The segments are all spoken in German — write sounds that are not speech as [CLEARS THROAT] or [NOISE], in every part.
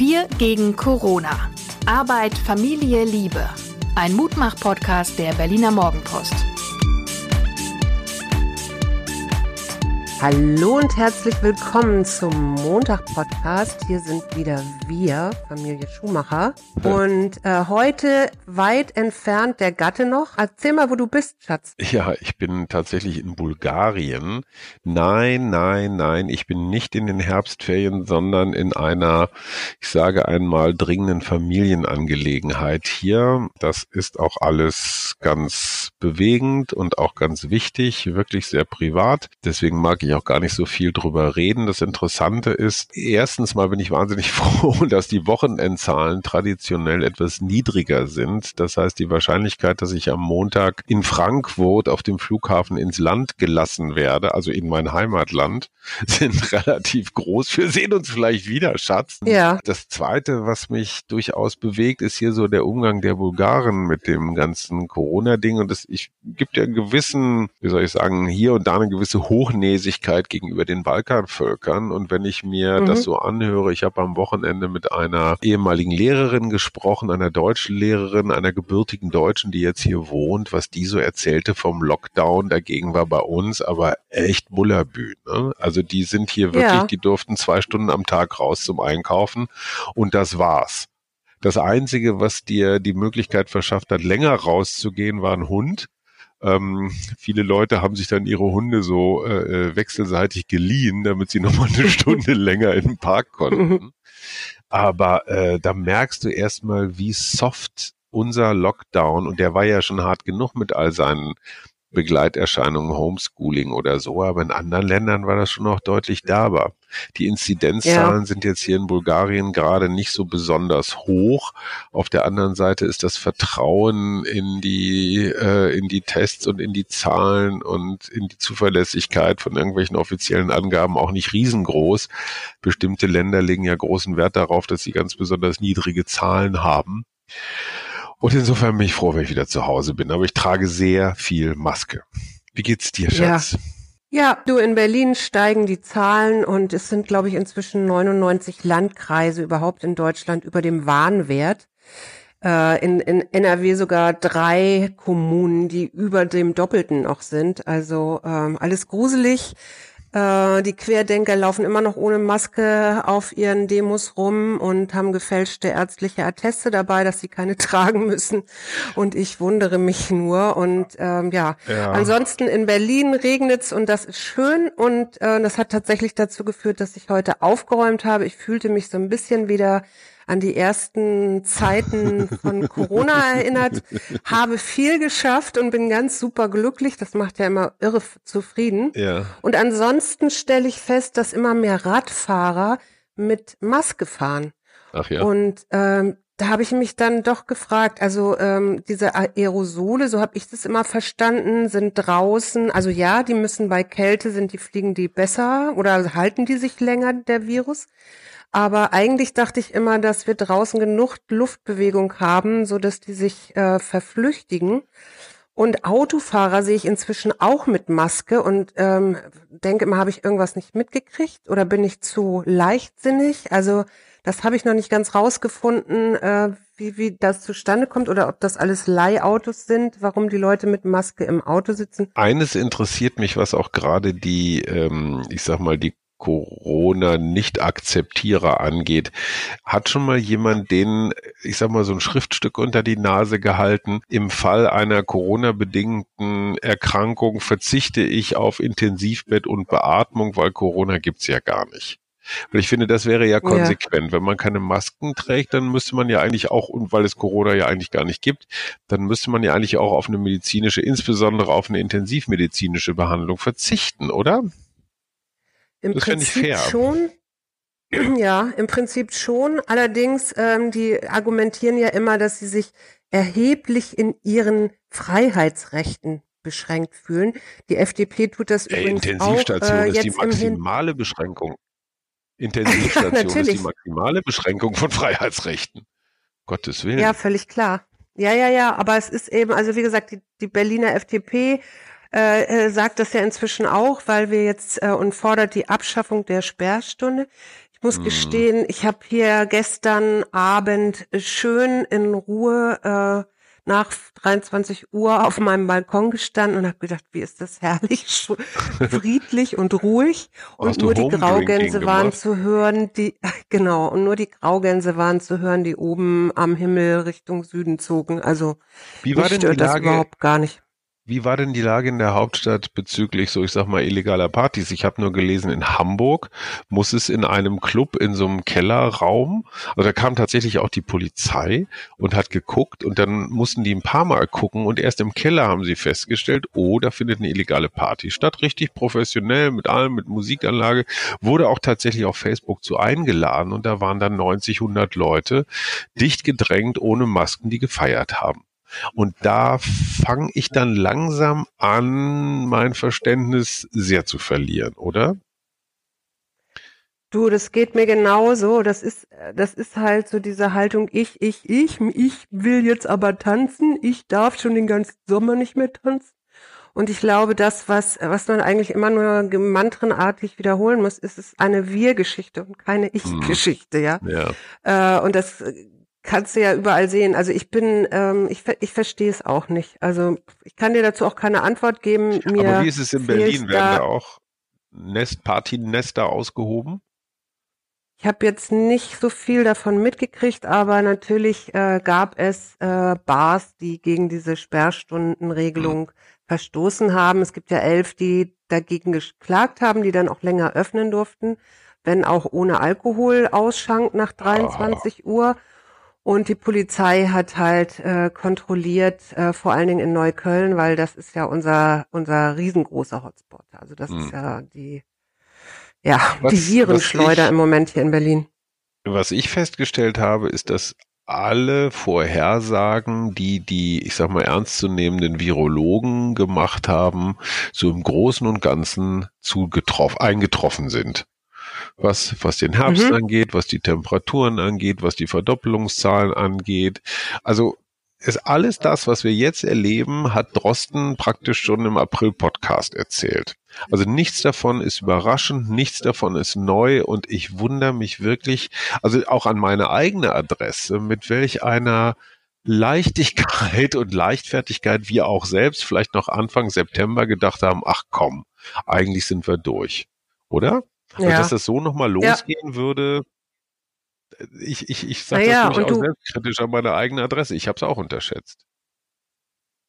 Wir gegen Corona. Arbeit, Familie, Liebe. Ein Mutmach-Podcast der Berliner Morgenpost. Hallo und herzlich willkommen zum Montag-Podcast. Hier sind wieder wir, Familie Schumacher. Und äh, heute weit entfernt der Gatte noch. Erzähl mal, wo du bist, Schatz. Ja, ich bin tatsächlich in Bulgarien. Nein, nein, nein, ich bin nicht in den Herbstferien, sondern in einer, ich sage einmal, dringenden Familienangelegenheit hier. Das ist auch alles ganz bewegend und auch ganz wichtig, wirklich sehr privat. Deswegen mag ich ich auch gar nicht so viel drüber reden. Das Interessante ist, erstens mal bin ich wahnsinnig [LAUGHS] froh, dass die Wochenendzahlen traditionell etwas niedriger sind. Das heißt, die Wahrscheinlichkeit, dass ich am Montag in Frankfurt auf dem Flughafen ins Land gelassen werde, also in mein Heimatland, [LAUGHS] sind relativ groß. Wir sehen uns vielleicht wieder, Schatz. Ja. Das zweite, was mich durchaus bewegt, ist hier so der Umgang der Bulgaren mit dem ganzen Corona-Ding. Und es gibt ja einen gewissen, wie soll ich sagen, hier und da eine gewisse Hochnäsigkeit Gerechtigkeit gegenüber den Balkanvölkern. Und wenn ich mir mhm. das so anhöre, ich habe am Wochenende mit einer ehemaligen Lehrerin gesprochen, einer deutschen Lehrerin, einer gebürtigen Deutschen, die jetzt hier wohnt, was die so erzählte vom Lockdown. Dagegen war bei uns aber echt Bullerbühne. Ne? Also die sind hier wirklich, ja. die durften zwei Stunden am Tag raus zum Einkaufen und das war's. Das Einzige, was dir die Möglichkeit verschafft hat, länger rauszugehen, war ein Hund. Ähm, viele Leute haben sich dann ihre Hunde so äh, äh wechselseitig geliehen, damit sie [LAUGHS] nochmal eine Stunde länger in den Park konnten. Aber äh, da merkst du erstmal, wie soft unser Lockdown, und der war ja schon hart genug mit all seinen Begleiterscheinungen, Homeschooling oder so, aber in anderen Ländern war das schon noch deutlich derber. Die Inzidenzzahlen ja. sind jetzt hier in Bulgarien gerade nicht so besonders hoch. Auf der anderen Seite ist das Vertrauen in die, äh, in die Tests und in die Zahlen und in die Zuverlässigkeit von irgendwelchen offiziellen Angaben auch nicht riesengroß. Bestimmte Länder legen ja großen Wert darauf, dass sie ganz besonders niedrige Zahlen haben. Und insofern bin ich froh, wenn ich wieder zu Hause bin. Aber ich trage sehr viel Maske. Wie geht's dir, Schatz? Ja. Ja, du, in Berlin steigen die Zahlen und es sind, glaube ich, inzwischen 99 Landkreise überhaupt in Deutschland über dem Warnwert. Äh, in, in NRW sogar drei Kommunen, die über dem Doppelten noch sind. Also ähm, alles gruselig. Äh, die Querdenker laufen immer noch ohne Maske auf ihren Demos rum und haben gefälschte ärztliche Atteste dabei, dass sie keine [LAUGHS] tragen müssen. Und ich wundere mich nur. Und ähm, ja. ja. ansonsten in Berlin regnet's und das ist schön. Und äh, das hat tatsächlich dazu geführt, dass ich heute aufgeräumt habe. Ich fühlte mich so ein bisschen wieder an die ersten Zeiten von [LAUGHS] Corona erinnert, habe viel geschafft und bin ganz super glücklich. Das macht ja immer irre zufrieden. Ja. Und ansonsten stelle ich fest, dass immer mehr Radfahrer mit Maske fahren. Ach ja. Und ähm, da habe ich mich dann doch gefragt, also ähm, diese Aerosole, so habe ich das immer verstanden, sind draußen, also ja, die müssen bei Kälte, sind die fliegen die besser oder halten die sich länger, der Virus. Aber eigentlich dachte ich immer, dass wir draußen genug Luftbewegung haben, so dass die sich äh, verflüchtigen. Und Autofahrer sehe ich inzwischen auch mit Maske und ähm, denke immer, habe ich irgendwas nicht mitgekriegt oder bin ich zu leichtsinnig? Also das habe ich noch nicht ganz rausgefunden, äh, wie, wie das zustande kommt oder ob das alles Leihautos sind, warum die Leute mit Maske im Auto sitzen. Eines interessiert mich, was auch gerade die, ähm, ich sag mal, die Corona-Nicht-Akzeptierer angeht. Hat schon mal jemand den, ich sag mal, so ein Schriftstück unter die Nase gehalten? Im Fall einer Corona-bedingten Erkrankung verzichte ich auf Intensivbett und Beatmung, weil Corona gibt's ja gar nicht. Und ich finde, das wäre ja konsequent. Ja. Wenn man keine Masken trägt, dann müsste man ja eigentlich auch, und weil es Corona ja eigentlich gar nicht gibt, dann müsste man ja eigentlich auch auf eine medizinische, insbesondere auf eine intensivmedizinische Behandlung verzichten, oder? Im das Prinzip schon. [CLEARS THROAT] Ja, im Prinzip schon. Allerdings, ähm, die argumentieren ja immer, dass sie sich erheblich in ihren Freiheitsrechten beschränkt fühlen. Die FDP tut das Ey, übrigens Intensivstation auch, äh, ist die maximale Beschränkung. [LAUGHS] Intensivstation ja, ist die maximale Beschränkung von Freiheitsrechten. Gottes Willen. Ja, völlig klar. Ja, ja, ja, aber es ist eben, also wie gesagt, die, die Berliner FDP äh, äh, sagt das ja inzwischen auch, weil wir jetzt äh, und fordert die Abschaffung der Sperrstunde. Ich muss Hm. gestehen, ich habe hier gestern Abend schön in Ruhe äh, nach 23 Uhr auf meinem Balkon gestanden und habe gedacht, wie ist das herrlich, [LAUGHS] friedlich und ruhig. Und nur die Graugänse waren zu hören, die [LAUGHS] genau, und nur die Graugänse waren zu hören, die oben am Himmel Richtung Süden zogen. Also Wie war denn die stört das Lage, überhaupt gar nicht. Wie war denn die Lage in der Hauptstadt bezüglich so, ich sag mal, illegaler Partys? Ich habe nur gelesen, in Hamburg muss es in einem Club in so einem Kellerraum, also da kam tatsächlich auch die Polizei und hat geguckt und dann mussten die ein paar Mal gucken und erst im Keller haben sie festgestellt, oh, da findet eine illegale Party statt, richtig professionell mit allem, mit Musikanlage, wurde auch tatsächlich auf Facebook zu eingeladen und da waren dann 90, 100 Leute dicht gedrängt ohne Masken, die gefeiert haben. Und da fange ich dann langsam an, mein Verständnis sehr zu verlieren, oder? Du, das geht mir genauso. Das ist, das ist halt so diese Haltung, ich, ich, ich, ich will jetzt aber tanzen. Ich darf schon den ganzen Sommer nicht mehr tanzen. Und ich glaube, das, was, was man eigentlich immer nur mantrenartig wiederholen muss, ist es eine Wir-Geschichte und keine Ich-Geschichte, ja. Ja. Äh, und das kannst du ja überall sehen. Also ich bin, ähm, ich, ich verstehe es auch nicht. Also ich kann dir dazu auch keine Antwort geben. Mir Aber wie ist es in Berlin? Werden da- auch Nest, Partynester ausgehoben? Ich habe jetzt nicht so viel davon mitgekriegt, aber natürlich äh, gab es äh, Bars, die gegen diese Sperrstundenregelung verstoßen haben. Es gibt ja elf, die dagegen geklagt haben, die dann auch länger öffnen durften, wenn auch ohne Alkohol ausschank nach 23 Uhr. Und die Polizei hat halt äh, kontrolliert, äh, vor allen Dingen in Neukölln, weil das ist ja unser unser riesengroßer Hotspot. Also das Hm. ist ja die ja Was- die Virenschleuder ich- im Moment hier in Berlin. Was ich festgestellt habe, ist, dass alle Vorhersagen, die die, ich sag mal, ernstzunehmenden Virologen gemacht haben, so im Großen und Ganzen zugetroffen, eingetroffen sind. Was, was den Herbst Mhm. angeht, was die Temperaturen angeht, was die Verdoppelungszahlen angeht. Also ist alles das, was wir jetzt erleben, hat Drosten praktisch schon im April-Podcast erzählt. Also nichts davon ist überraschend, nichts davon ist neu und ich wundere mich wirklich, also auch an meine eigene Adresse, mit welch einer Leichtigkeit und Leichtfertigkeit wir auch selbst vielleicht noch Anfang September gedacht haben, ach komm, eigentlich sind wir durch. Oder? Also, Ja. dass das so nochmal Ja. losgehen würde, ich, ich, ich sage Naja, das durchaus du- selbstkritisch an meiner eigenen Adresse. Ich habe es auch unterschätzt.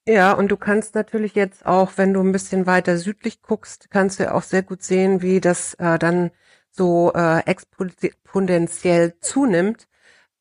Ja, und du kannst natürlich jetzt auch, wenn du ein bisschen weiter südlich guckst, kannst du ja auch sehr gut sehen, wie das äh, dann so äh, exponentiell zunimmt.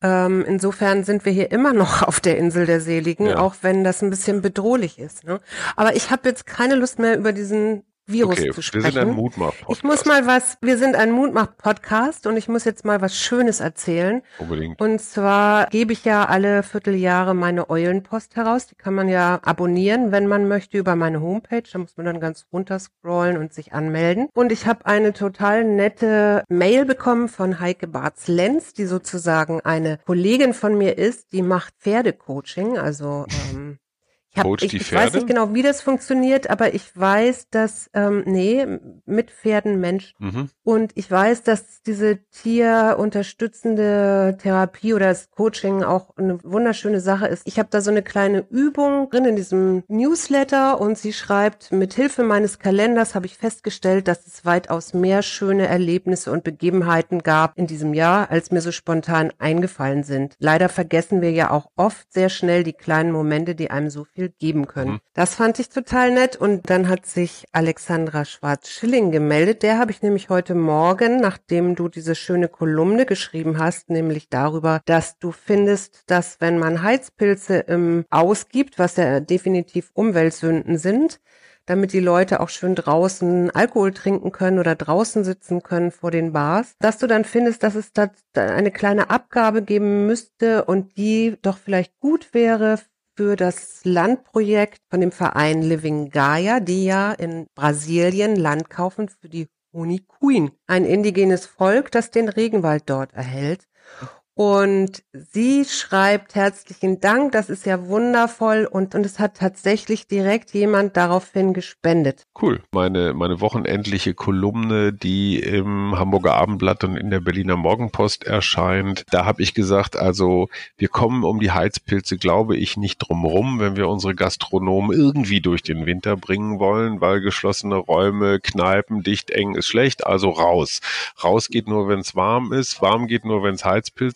Ähm, insofern sind wir hier immer noch [LAUGHS] auf der Insel der Seligen, Ja. auch wenn das ein bisschen bedrohlich ist. Ne? Aber ich habe jetzt keine Lust mehr über diesen Virus Okay, zu wir sprechen. sind ein Mutmach-Podcast. ich muss mal was, wir sind ein Mutmach-Podcast und ich muss jetzt mal was Schönes erzählen. Unbedingt. Und zwar gebe ich ja alle Vierteljahre meine Eulenpost heraus. Die kann man ja abonnieren, wenn man möchte, über meine Homepage. Da muss man dann ganz runter scrollen und sich anmelden. Und ich habe eine total nette Mail bekommen von Heike Barz-Lenz, die sozusagen eine Kollegin von mir ist, die macht Pferdecoaching. Also [LAUGHS] ähm, ich, hab, Coacht ich, ich weiß nicht genau, wie das funktioniert, aber ich weiß, dass, ähm, nee, mit Pferden Menschen. Mhm. Und ich weiß, dass diese tierunterstützende Therapie oder das Coaching auch eine wunderschöne Sache ist. Ich habe da so eine kleine Übung drin in diesem Newsletter und sie schreibt, mit Hilfe meines Kalenders habe ich festgestellt, dass es weitaus mehr schöne Erlebnisse und Begebenheiten gab in diesem Jahr, als mir so spontan eingefallen sind. Leider vergessen wir ja auch oft sehr schnell die kleinen Momente, die einem so viel geben können. Mhm. Das fand ich total nett und dann hat sich Alexandra Schwarz-Schilling gemeldet. Der habe ich nämlich heute Morgen, nachdem du diese schöne Kolumne geschrieben hast, nämlich darüber, dass du findest, dass wenn man Heizpilze im ausgibt, was ja definitiv Umweltsünden sind, damit die Leute auch schön draußen Alkohol trinken können oder draußen sitzen können vor den Bars, dass du dann findest, dass es da eine kleine Abgabe geben müsste und die doch vielleicht gut wäre für das Landprojekt von dem Verein Living Gaia, die ja in Brasilien Land kaufen für die Huni Queen, ein indigenes Volk, das den Regenwald dort erhält. Und sie schreibt herzlichen Dank, das ist ja wundervoll und, und es hat tatsächlich direkt jemand daraufhin gespendet. Cool. Meine, meine wochenendliche Kolumne, die im Hamburger Abendblatt und in der Berliner Morgenpost erscheint, da habe ich gesagt, also wir kommen um die Heizpilze, glaube ich, nicht drum rum, wenn wir unsere Gastronomen irgendwie durch den Winter bringen wollen, weil geschlossene Räume, Kneipen, dicht, eng ist schlecht, also raus. Raus geht nur, wenn es warm ist, warm geht nur, wenn es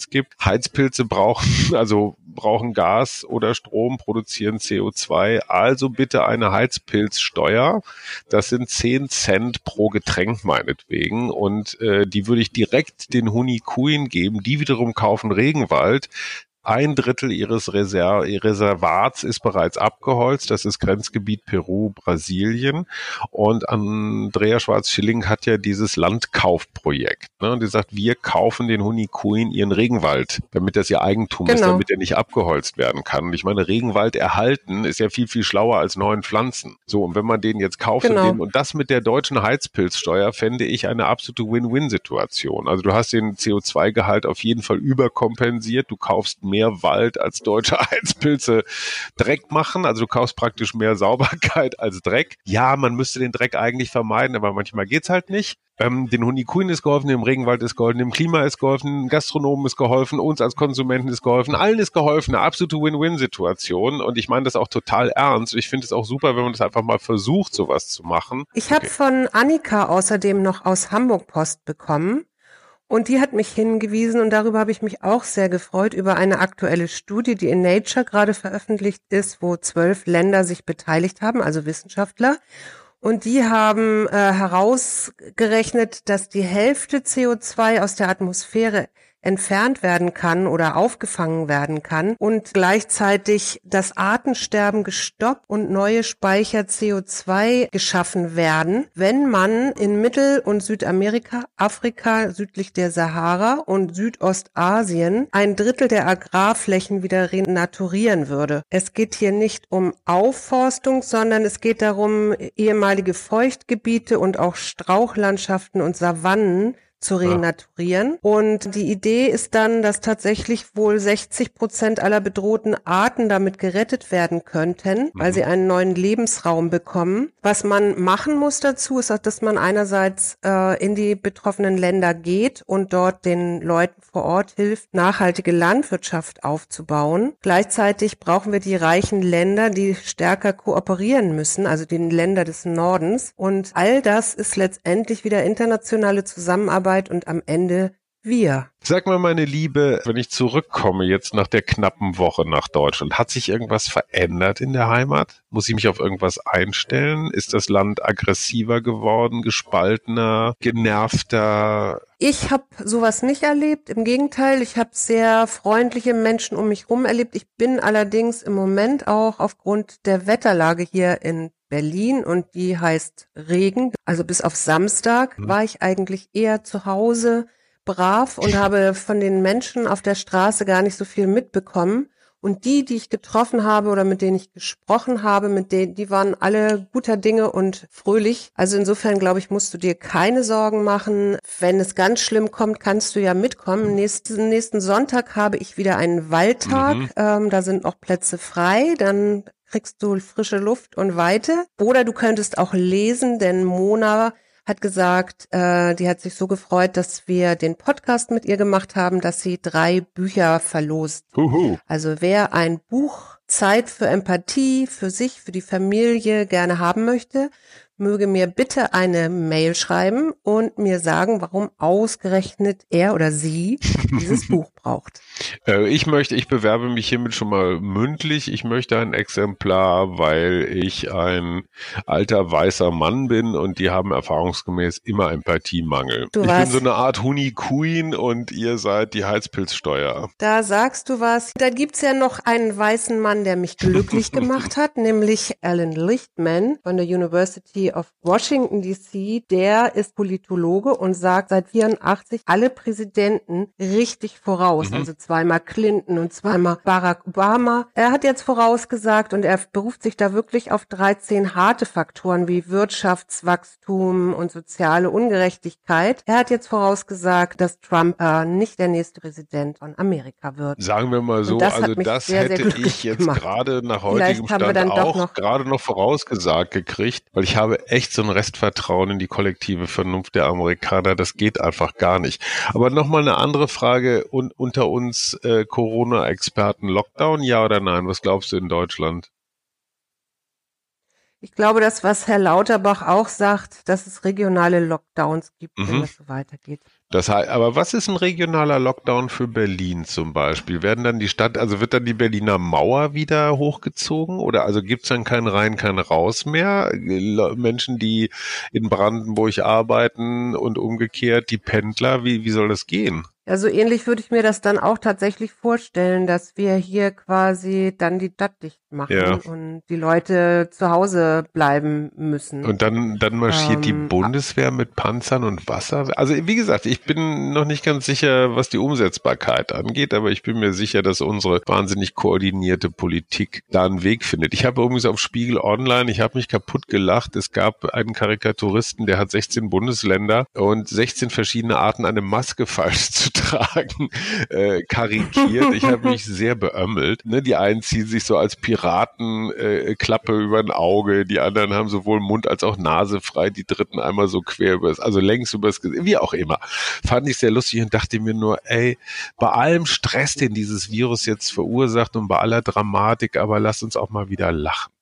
Heizpilz gibt. Heizpilze brauchen, [LAUGHS] also brauchen Gas oder Strom, produzieren CO2. Also bitte eine Heizpilzsteuer. Das sind 10 Cent pro Getränk meinetwegen. Und äh, die würde ich direkt den Hunikuin geben. Die wiederum kaufen Regenwald. Ein Drittel ihres Reser Reservats ist bereits abgeholzt. Das ist Grenzgebiet Peru, Brasilien. Und Andrea Schwarz-Schilling hat ja dieses Landkaufprojekt. Ne? Und die sagt, wir kaufen den Hunikuin ihren Regenwald, damit das ihr Eigentum genau. ist, damit er nicht abgeholzt werden kann. Und ich meine, Regenwald erhalten ist ja viel, viel schlauer als neuen Pflanzen. So, und wenn man den jetzt kauft genau. und, den, und das mit der deutschen Heizpilzsteuer, fände ich eine absolute Win-Win-Situation. Also du hast den CO2-Gehalt auf jeden Fall überkompensiert. Du kaufst mehr Wald als deutsche [LAUGHS] Heizpilze Dreck machen. Also du kaufst praktisch mehr Sauberkeit [LAUGHS] als Dreck. Ja, man müsste den Dreck eigentlich vermeiden, aber manchmal geht's halt nicht. Ähm, den Honikuin ist geholfen, dem Regenwald ist geholfen, dem Klima ist geholfen, Gastronomen ist geholfen, uns als Konsumenten ist geholfen, allen ist geholfen, eine absolute Win-Win-Situation. Und ich meine das auch total ernst. Ich finde es auch super, wenn man das einfach mal versucht, sowas zu machen. Ich habe okay. von Annika außerdem noch aus Hamburg Post bekommen. Und die hat mich hingewiesen und darüber habe ich mich auch sehr gefreut über eine aktuelle Studie, die in Nature gerade veröffentlicht ist, wo zwölf Länder sich beteiligt haben, also Wissenschaftler. Und die haben äh, herausgerechnet, dass die Hälfte CO2 aus der Atmosphäre entfernt werden kann oder aufgefangen werden kann und gleichzeitig das Artensterben gestoppt und neue Speicher CO2 geschaffen werden, wenn man in Mittel- und Südamerika, Afrika südlich der Sahara und Südostasien ein Drittel der Agrarflächen wieder renaturieren würde. Es geht hier nicht um Aufforstung, sondern es geht darum, ehemalige Feuchtgebiete und auch Strauchlandschaften und Savannen zu renaturieren. Und die Idee ist dann, dass tatsächlich wohl 60 Prozent aller bedrohten Arten damit gerettet werden könnten, weil mhm. sie einen neuen Lebensraum bekommen. Was man machen muss dazu, ist, dass man einerseits äh, in die betroffenen Länder geht und dort den Leuten vor Ort hilft, nachhaltige Landwirtschaft aufzubauen. Gleichzeitig brauchen wir die reichen Länder, die stärker kooperieren müssen, also die Länder des Nordens. Und all das ist letztendlich wieder internationale Zusammenarbeit Arbeit und am Ende wir. Sag mal, meine Liebe, wenn ich zurückkomme jetzt nach der knappen Woche nach Deutschland, hat sich irgendwas verändert in der Heimat? Muss ich mich auf irgendwas einstellen? Ist das Land aggressiver geworden, gespaltener, genervter? Ich habe sowas nicht erlebt. Im Gegenteil, ich habe sehr freundliche Menschen um mich herum erlebt. Ich bin allerdings im Moment auch aufgrund der Wetterlage hier in Berlin und die heißt Regen. Also bis auf Samstag mhm. war ich eigentlich eher zu Hause brav und habe von den Menschen auf der Straße gar nicht so viel mitbekommen. Und die, die ich getroffen habe oder mit denen ich gesprochen habe, mit denen, die waren alle guter Dinge und fröhlich. Also insofern glaube ich, musst du dir keine Sorgen machen. Wenn es ganz schlimm kommt, kannst du ja mitkommen. Nächsten, nächsten Sonntag habe ich wieder einen Waldtag. Mhm. Ähm, da sind noch Plätze frei. Dann kriegst du frische Luft und Weite. Oder du könntest auch lesen, denn Mona hat gesagt, äh, die hat sich so gefreut, dass wir den Podcast mit ihr gemacht haben, dass sie drei Bücher verlost. Huhu. Also wer ein Buch Zeit für Empathie, für sich, für die Familie gerne haben möchte, möge mir bitte eine Mail schreiben und mir sagen, warum ausgerechnet er oder sie dieses [LAUGHS] Buch braucht. Äh, ich möchte, ich bewerbe mich hiermit schon mal mündlich. Ich möchte ein Exemplar, weil ich ein alter weißer Mann bin und die haben erfahrungsgemäß immer Empathiemangel. Du ich bin so eine Art Huni-Queen und ihr seid die Heizpilzsteuer. Da sagst du was. Da gibt's ja noch einen weißen Mann, der mich glücklich [LAUGHS] gemacht hat, nämlich Alan Lichtman von der University University of Washington DC, der ist Politologe und sagt seit 84 alle Präsidenten richtig voraus. Mhm. Also zweimal Clinton und zweimal Barack Obama. Er hat jetzt vorausgesagt und er beruft sich da wirklich auf 13 harte Faktoren wie Wirtschaftswachstum und soziale Ungerechtigkeit. Er hat jetzt vorausgesagt, dass Trump äh, nicht der nächste Präsident von Amerika wird. Sagen wir mal so, das also das sehr, hätte sehr ich jetzt gerade nach heutigem Stand auch gerade noch vorausgesagt gekriegt, weil ich habe echt so ein Restvertrauen in die kollektive Vernunft der Amerikaner. Das geht einfach gar nicht. Aber nochmal eine andere Frage un unter uns äh, Corona-Experten. Lockdown, ja oder nein? Was glaubst du in Deutschland? Ich glaube, das, was Herr Lauterbach auch sagt, dass es regionale Lockdowns gibt, mhm. wenn das so weitergeht. Das heißt, aber was ist ein regionaler Lockdown für Berlin zum Beispiel? Werden dann die Stadt, also wird dann die Berliner Mauer wieder hochgezogen oder also gibt es dann kein Rein, kein Raus mehr? Menschen, die in Brandenburg arbeiten und umgekehrt, die Pendler, wie, wie soll das gehen? Ja, so ähnlich würde ich mir das dann auch tatsächlich vorstellen, dass wir hier quasi dann die Stadt dicht machen ja. und die Leute zu Hause bleiben müssen. Und dann, dann marschiert ähm, die Bundeswehr mit Panzern und Wasser. Also wie gesagt, ich bin noch nicht ganz sicher, was die Umsetzbarkeit angeht, aber ich bin mir sicher, dass unsere wahnsinnig koordinierte Politik da einen Weg findet. Ich habe übrigens auf Spiegel Online, ich habe mich kaputt gelacht. Es gab einen Karikaturisten, der hat 16 Bundesländer und 16 verschiedene Arten, eine Maske [LAUGHS] falsch zu tragen, äh, karikiert. Ich habe mich [LAUGHS] sehr beömmelt. Ne? Die einen ziehen sich so als Piratenklappe äh, über ein Auge, die anderen haben sowohl Mund als auch Nase frei, die dritten einmal so quer übers, also längs übers Gesicht, wie auch immer. Fand ich sehr lustig und dachte mir nur, ey, bei allem Stress, den dieses Virus jetzt verursacht und bei aller Dramatik, aber lass uns auch mal wieder lachen.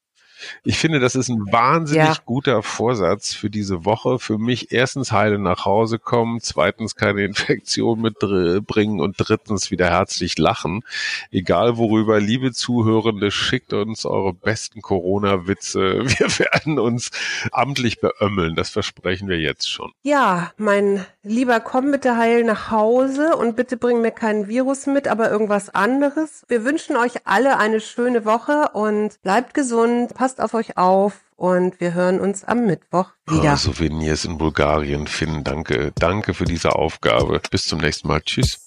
Ich finde, das ist ein wahnsinnig ja. guter Vorsatz für diese Woche. Für mich erstens heile nach Hause kommen, zweitens keine [LAUGHS] Infektion mitbringen und drittens wieder herzlich lachen. Egal worüber, liebe Zuhörende, schickt uns eure besten Corona-Witze. [LAUGHS] Wir werden uns amtlich beömmeln. Das versprechen wir jetzt schon. Ja, mein Lieber, komm bitte heil nach Hause und bitte bring mir kein Virus mit, aber irgendwas anderes. Wir wünschen euch alle eine schöne Woche und bleibt gesund. Passt passt auf euch auf und wir hören uns am Mittwoch wieder. Oh, Souvenirs in Bulgarien finden. Danke, danke für diese Aufgabe. Bis zum nächsten Mal. Tschüss.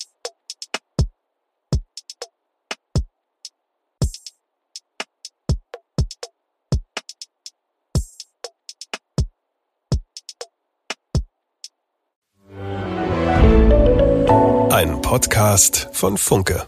Ein Podcast von Funke.